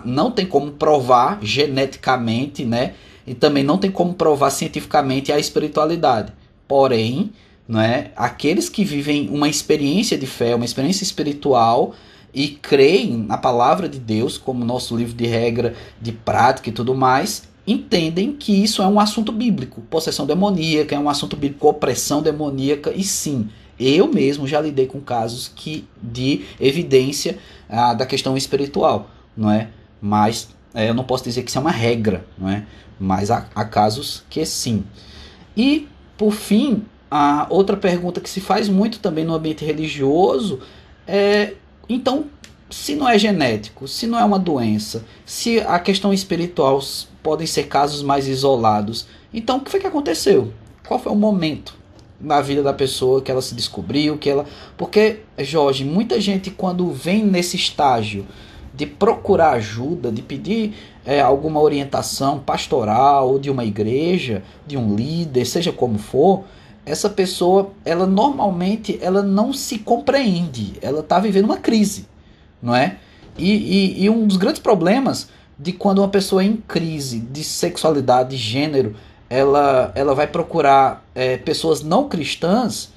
não tem como provar geneticamente, né? E também não tem como provar cientificamente a espiritualidade. Porém, não é? Aqueles que vivem uma experiência de fé, uma experiência espiritual e creem na palavra de Deus como nosso livro de regra, de prática e tudo mais, entendem que isso é um assunto bíblico. Possessão demoníaca é um assunto bíblico, opressão demoníaca e sim, eu mesmo já lidei com casos que de evidência ah, da questão espiritual, não é? Mas é, eu não posso dizer que isso é uma regra, não é? Mas há, há casos que sim. E por fim, a outra pergunta que se faz muito também no ambiente religioso é: então, se não é genético, se não é uma doença, se a questão espiritual podem ser casos mais isolados, então o que foi que aconteceu? Qual foi o momento na vida da pessoa que ela se descobriu, que ela, porque Jorge, muita gente quando vem nesse estágio de procurar ajuda, de pedir é, alguma orientação pastoral de uma igreja, de um líder, seja como for, essa pessoa, ela normalmente ela não se compreende, ela está vivendo uma crise, não é? E, e, e, um dos grandes problemas de quando uma pessoa é em crise de sexualidade, de gênero, ela, ela vai procurar é, pessoas não cristãs,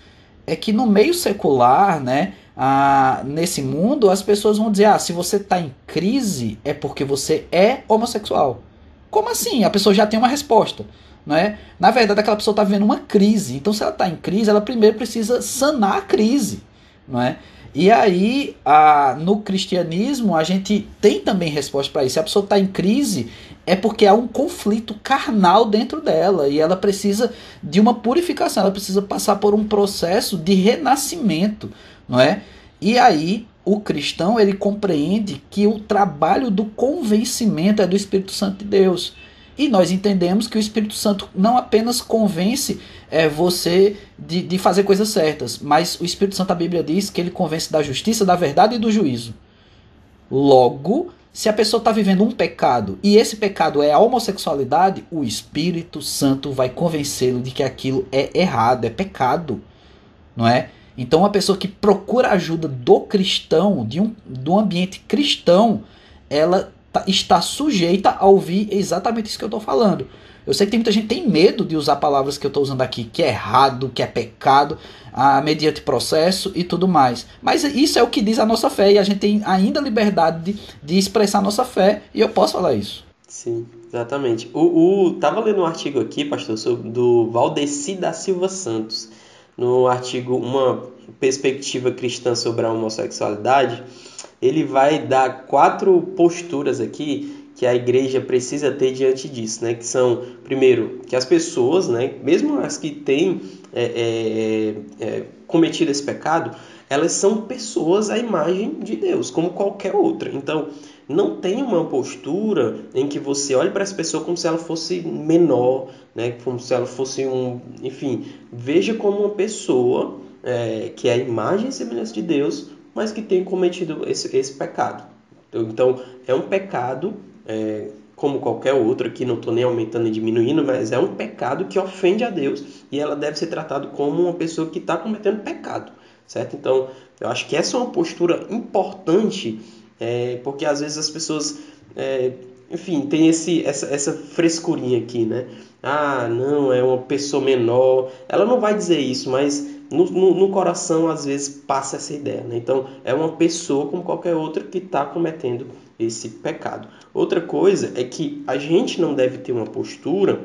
é que no meio secular, né, a, nesse mundo, as pessoas vão dizer: ah, se você está em crise, é porque você é homossexual. Como assim? A pessoa já tem uma resposta. Não é? Na verdade, aquela pessoa está vivendo uma crise. Então, se ela está em crise, ela primeiro precisa sanar a crise. Não é? E aí, a, no cristianismo, a gente tem também resposta para isso. Se a pessoa está em crise, é porque há um conflito carnal dentro dela e ela precisa de uma purificação, ela precisa passar por um processo de renascimento, não é? E aí, o cristão ele compreende que o trabalho do convencimento é do Espírito Santo de Deus. E nós entendemos que o Espírito Santo não apenas convence é, você de, de fazer coisas certas, mas o Espírito Santo, a Bíblia diz que ele convence da justiça, da verdade e do juízo. Logo, se a pessoa está vivendo um pecado e esse pecado é a homossexualidade, o Espírito Santo vai convencê-lo de que aquilo é errado, é pecado, não é? Então, uma pessoa que procura ajuda do cristão, de um, do ambiente cristão, ela Tá, está sujeita a ouvir exatamente isso que eu estou falando. Eu sei que tem muita gente que tem medo de usar palavras que eu estou usando aqui, que é errado, que é pecado, ah, mediante processo e tudo mais. Mas isso é o que diz a nossa fé e a gente tem ainda liberdade de, de expressar a nossa fé e eu posso falar isso. Sim, exatamente. O, o tava lendo um artigo aqui, pastor, sobre do Valdeci da Silva Santos, no artigo Uma Perspectiva Cristã sobre a Homossexualidade ele vai dar quatro posturas aqui que a igreja precisa ter diante disso, né? Que são, primeiro, que as pessoas, né, mesmo as que têm é, é, é, cometido esse pecado, elas são pessoas à imagem de Deus, como qualquer outra. Então, não tem uma postura em que você olhe para essa pessoa como se ela fosse menor, né? como se ela fosse um. Enfim, veja como uma pessoa é, que é a imagem e semelhança de Deus, mas que tem cometido esse, esse pecado. Então, é um pecado. É, como qualquer outro, aqui não estou nem aumentando nem diminuindo, mas é um pecado que ofende a Deus e ela deve ser tratada como uma pessoa que está cometendo pecado, certo? Então, eu acho que essa é uma postura importante é, porque às vezes as pessoas, é, enfim, tem esse, essa, essa frescurinha aqui, né? Ah, não, é uma pessoa menor. Ela não vai dizer isso, mas no, no, no coração às vezes passa essa ideia. Né? Então, é uma pessoa como qualquer outra que está cometendo esse pecado. Outra coisa é que a gente não deve ter uma postura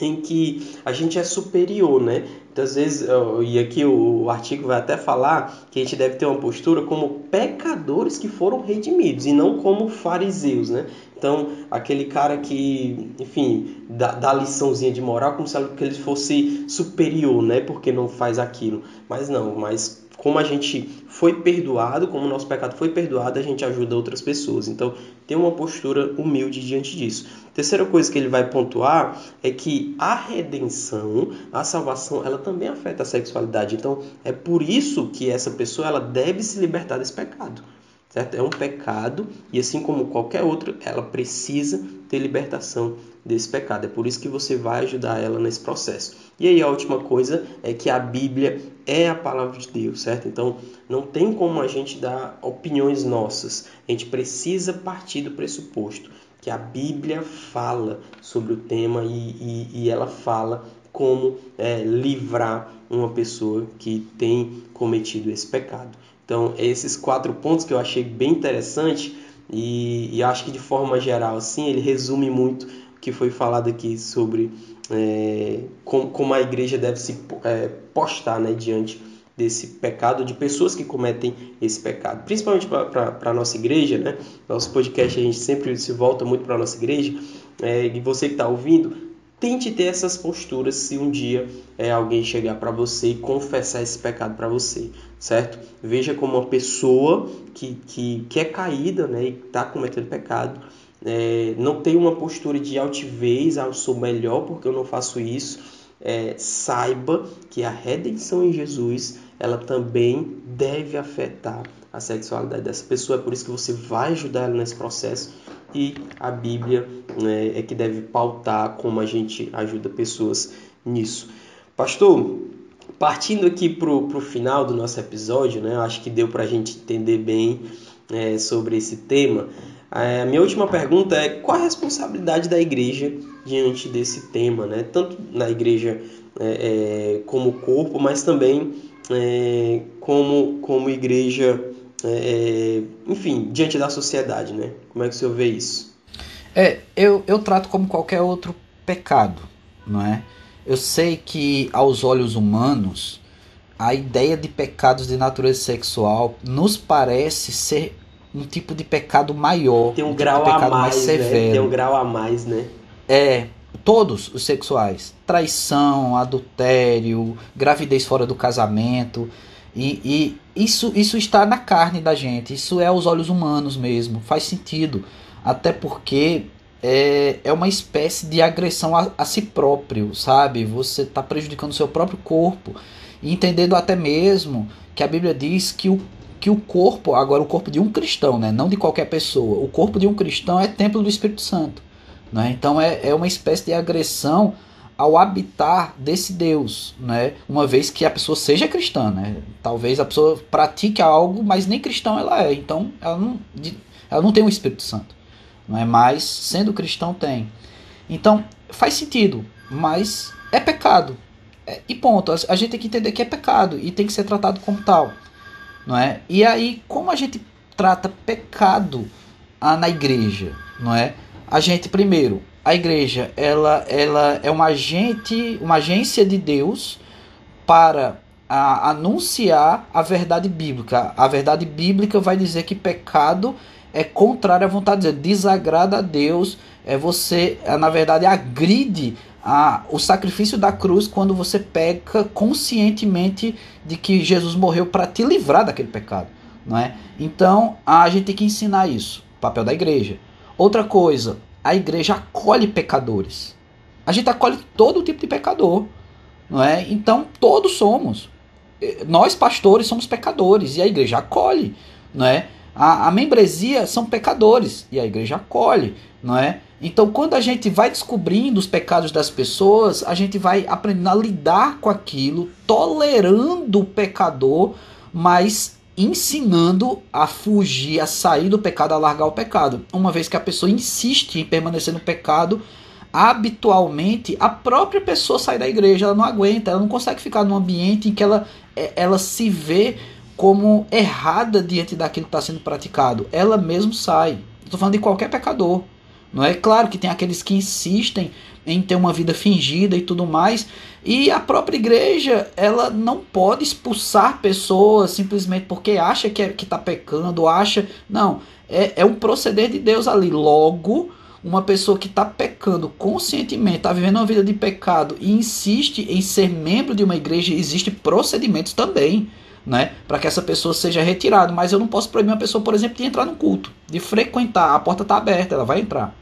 em que a gente é superior, né? Então, às vezes, e aqui o artigo vai até falar que a gente deve ter uma postura como pecadores que foram redimidos e não como fariseus, né? Então, aquele cara que, enfim, dá, dá liçãozinha de moral como se ele fosse superior, né? Porque não faz aquilo. Mas não, mas como a gente foi perdoado, como o nosso pecado foi perdoado, a gente ajuda outras pessoas. Então, tem uma postura humilde diante disso. Terceira coisa que ele vai pontuar é que a redenção, a salvação, ela também afeta a sexualidade. Então, é por isso que essa pessoa ela deve se libertar desse pecado. Certo? É um pecado e assim como qualquer outro, ela precisa ter libertação desse pecado. É por isso que você vai ajudar ela nesse processo. E aí a última coisa é que a Bíblia é a palavra de Deus, certo? Então não tem como a gente dar opiniões nossas. A gente precisa partir do pressuposto que a Bíblia fala sobre o tema e, e, e ela fala como é, livrar uma pessoa que tem cometido esse pecado. Então, esses quatro pontos que eu achei bem interessante e, e acho que de forma geral, assim, ele resume muito o que foi falado aqui sobre é, como, como, a igreja deve se é, postar né, diante desse pecado, de pessoas que cometem esse pecado. Principalmente para a nossa igreja, né? Nosso podcast a gente sempre se volta muito para a nossa igreja. É, e você que está ouvindo, tente ter essas posturas se um dia é, alguém chegar para você e confessar esse pecado para você, certo? Veja como uma pessoa que, que, que é caída né, e está cometendo pecado, é, não tem uma postura de altivez, ah, eu sou melhor porque eu não faço isso. É, saiba que a redenção em Jesus ela também deve afetar a sexualidade dessa pessoa. É por isso que você vai ajudar ela nesse processo e a Bíblia né, é que deve pautar como a gente ajuda pessoas nisso. Pastor, partindo aqui para o final do nosso episódio, né, acho que deu para a gente entender bem é, sobre esse tema. É, a minha última pergunta é qual a responsabilidade da igreja diante desse tema, né? tanto na igreja é, é, como corpo, mas também é, como, como igreja é, enfim, diante da sociedade, né? Como é que o senhor vê isso? É, eu, eu trato como qualquer outro pecado, não é? Eu sei que aos olhos humanos a ideia de pecados de natureza sexual nos parece ser um tipo de pecado maior, tem um, um grau tipo de pecado a mais, mais severo. Né? Tem um grau a mais, né? É, todos os sexuais, traição, adultério, gravidez fora do casamento, e, e isso, isso está na carne da gente, isso é aos olhos humanos mesmo, faz sentido. Até porque é, é uma espécie de agressão a, a si próprio, sabe? Você está prejudicando o seu próprio corpo. E entendendo até mesmo que a Bíblia diz que o, que o corpo, agora o corpo de um cristão, né? não de qualquer pessoa, o corpo de um cristão é templo do Espírito Santo. Né? Então é, é uma espécie de agressão ao habitar desse Deus, né? Uma vez que a pessoa seja cristã, né? Talvez a pessoa pratique algo, mas nem cristão ela é. Então ela não, ela não tem o Espírito Santo, não é? Mas sendo cristão tem. Então faz sentido, mas é pecado. É, e ponto. A gente tem que entender que é pecado e tem que ser tratado como tal, não é? E aí como a gente trata pecado ah, na igreja, não é? A gente primeiro a igreja ela, ela é uma agente, uma agência de Deus para a, anunciar a verdade bíblica. A verdade bíblica vai dizer que pecado é contrário à vontade de Deus, desagrada a Deus, é você, é, na verdade, agride a, o sacrifício da cruz quando você peca conscientemente de que Jesus morreu para te livrar daquele pecado, não é? Então a gente tem que ensinar isso, papel da igreja. Outra coisa, a igreja acolhe pecadores. A gente acolhe todo tipo de pecador, não é? Então todos somos. Nós pastores somos pecadores e a igreja acolhe, não é? A, a membresia são pecadores e a igreja acolhe, não é? Então, quando a gente vai descobrindo os pecados das pessoas, a gente vai aprendendo a lidar com aquilo, tolerando o pecador, mas ensinando a fugir, a sair do pecado, a largar o pecado. Uma vez que a pessoa insiste em permanecer no pecado, habitualmente a própria pessoa sai da igreja, ela não aguenta, ela não consegue ficar num ambiente em que ela, é, ela se vê como errada diante daquilo que está sendo praticado. Ela mesmo sai. Estou falando de qualquer pecador. Não é claro que tem aqueles que insistem em ter uma vida fingida e tudo mais, e a própria igreja ela não pode expulsar pessoas simplesmente porque acha que é, está pecando, acha não é, é um proceder de Deus ali. Logo, uma pessoa que está pecando conscientemente, está vivendo uma vida de pecado e insiste em ser membro de uma igreja, existe procedimentos também né, para que essa pessoa seja retirada. Mas eu não posso proibir uma pessoa, por exemplo, de entrar no culto, de frequentar. A porta está aberta, ela vai entrar.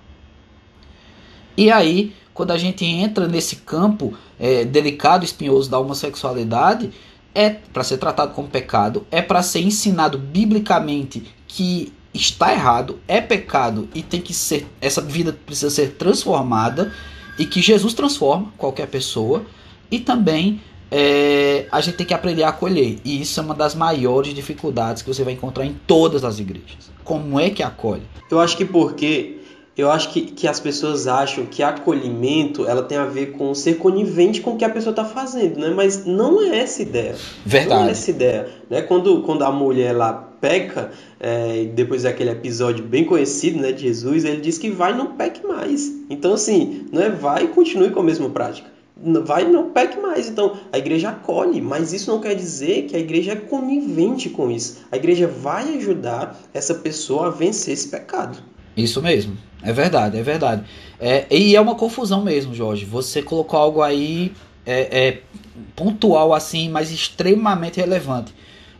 E aí, quando a gente entra nesse campo é, delicado, espinhoso da homossexualidade, é para ser tratado como pecado, é para ser ensinado biblicamente que está errado, é pecado e tem que ser essa vida precisa ser transformada e que Jesus transforma qualquer pessoa e também é, a gente tem que aprender a acolher e isso é uma das maiores dificuldades que você vai encontrar em todas as igrejas. Como é que acolhe? Eu acho que porque eu acho que, que as pessoas acham que acolhimento ela tem a ver com ser conivente com o que a pessoa está fazendo, né? Mas não é essa ideia. Verdade. Não é essa ideia. Né? Quando, quando a mulher lá peca, é, depois daquele episódio bem conhecido né, de Jesus, ele diz que vai não peque mais. Então, assim, não é vai e continue com a mesma prática. Vai não peque mais. Então, a igreja acolhe, mas isso não quer dizer que a igreja é conivente com isso. A igreja vai ajudar essa pessoa a vencer esse pecado. Isso mesmo, é verdade, é verdade. É, e é uma confusão mesmo, Jorge. Você colocou algo aí é, é, pontual assim, mas extremamente relevante.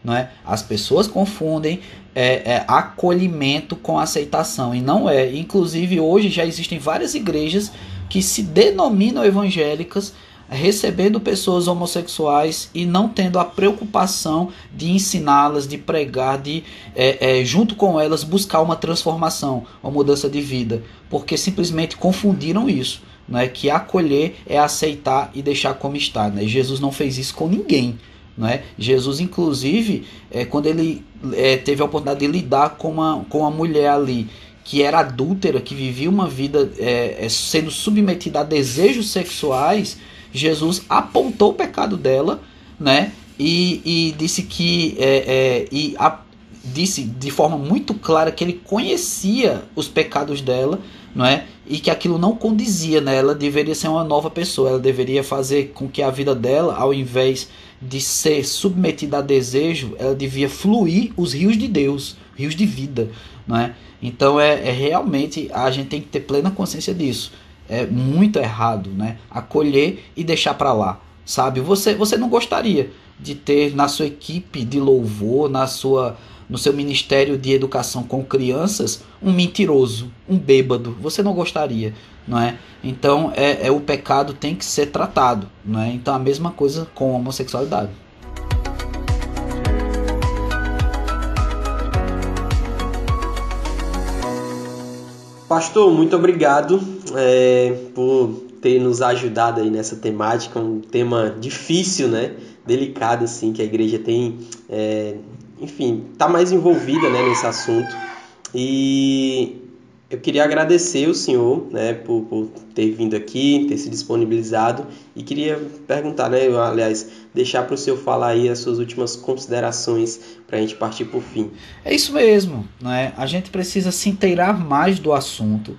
Não é? As pessoas confundem é, é, acolhimento com aceitação, e não é. Inclusive, hoje já existem várias igrejas que se denominam evangélicas recebendo pessoas homossexuais e não tendo a preocupação de ensiná-las, de pregar, de é, é, junto com elas buscar uma transformação, uma mudança de vida, porque simplesmente confundiram isso, é Que acolher é aceitar e deixar como está, né? Jesus não fez isso com ninguém. Não é? Jesus, inclusive, é, quando ele é, teve a oportunidade de lidar com uma, com uma mulher ali que era adúltera, que vivia uma vida é, é sendo submetida a desejos sexuais, Jesus apontou o pecado dela, né? E, e disse que é, é, e a, disse de forma muito clara que ele conhecia os pecados dela, não é? E que aquilo não condizia, né? Ela deveria ser uma nova pessoa, ela deveria fazer com que a vida dela, ao invés de ser submetida a desejo, ela devia fluir os rios de Deus, rios de vida, não é? Então é, é realmente a gente tem que ter plena consciência disso é muito errado, né? Acolher e deixar para lá, sabe? Você você não gostaria de ter na sua equipe de louvor, na sua no seu ministério de educação com crianças, um mentiroso, um bêbado. Você não gostaria, não é? Então é, é o pecado tem que ser tratado, não é? Então a mesma coisa com a homossexualidade. Pastor, muito obrigado é, por ter nos ajudado aí nessa temática, um tema difícil, né? Delicado, assim, que a igreja tem, é, enfim, tá mais envolvida né, nesse assunto. E eu queria agradecer o senhor né, por, por, ter vindo aqui, ter se disponibilizado e queria perguntar, né, aliás, deixar para o senhor falar aí as suas últimas considerações para a gente partir para o fim. É isso mesmo, né? a gente precisa se inteirar mais do assunto.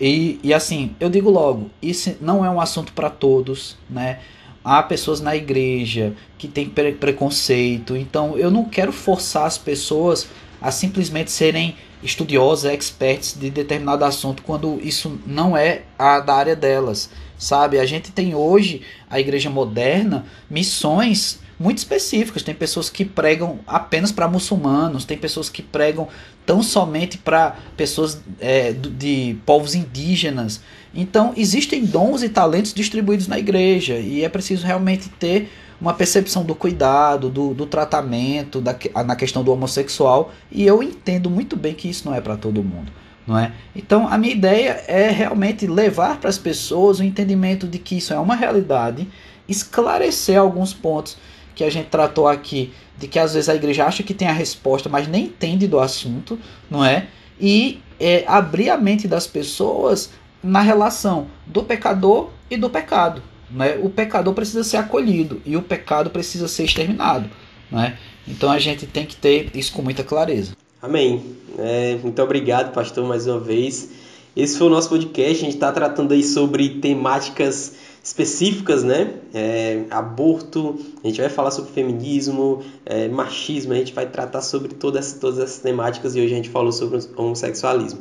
E, e assim, eu digo logo, isso não é um assunto para todos, né? Há pessoas na igreja que têm pre preconceito, então eu não quero forçar as pessoas a simplesmente serem estudiosas, experts de determinado assunto quando isso não é a da área delas, sabe? A gente tem hoje a igreja moderna missões muito específicas. Tem pessoas que pregam apenas para muçulmanos, tem pessoas que pregam tão somente para pessoas é, de povos indígenas. Então, existem dons e talentos distribuídos na igreja e é preciso realmente ter uma percepção do cuidado, do, do tratamento, da, na questão do homossexual. E eu entendo muito bem que isso não é para todo mundo. Não é? Então, a minha ideia é realmente levar para as pessoas o entendimento de que isso é uma realidade, esclarecer alguns pontos que a gente tratou aqui, de que às vezes a igreja acha que tem a resposta, mas nem entende do assunto, não é? E é, abrir a mente das pessoas na relação do pecador e do pecado. Né? O pecador precisa ser acolhido e o pecado precisa ser exterminado. Né? Então a gente tem que ter isso com muita clareza. Amém. É, muito obrigado, pastor, mais uma vez. Esse foi o nosso podcast. A gente está tratando aí sobre temáticas específicas, né? É, aborto, a gente vai falar sobre feminismo, é, machismo, a gente vai tratar sobre todas, todas essas temáticas e hoje a gente falou sobre homossexualismo.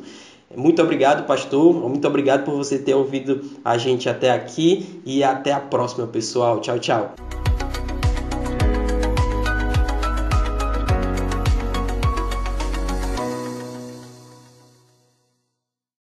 Muito obrigado, pastor. Muito obrigado por você ter ouvido a gente até aqui e até a próxima, pessoal. Tchau, tchau.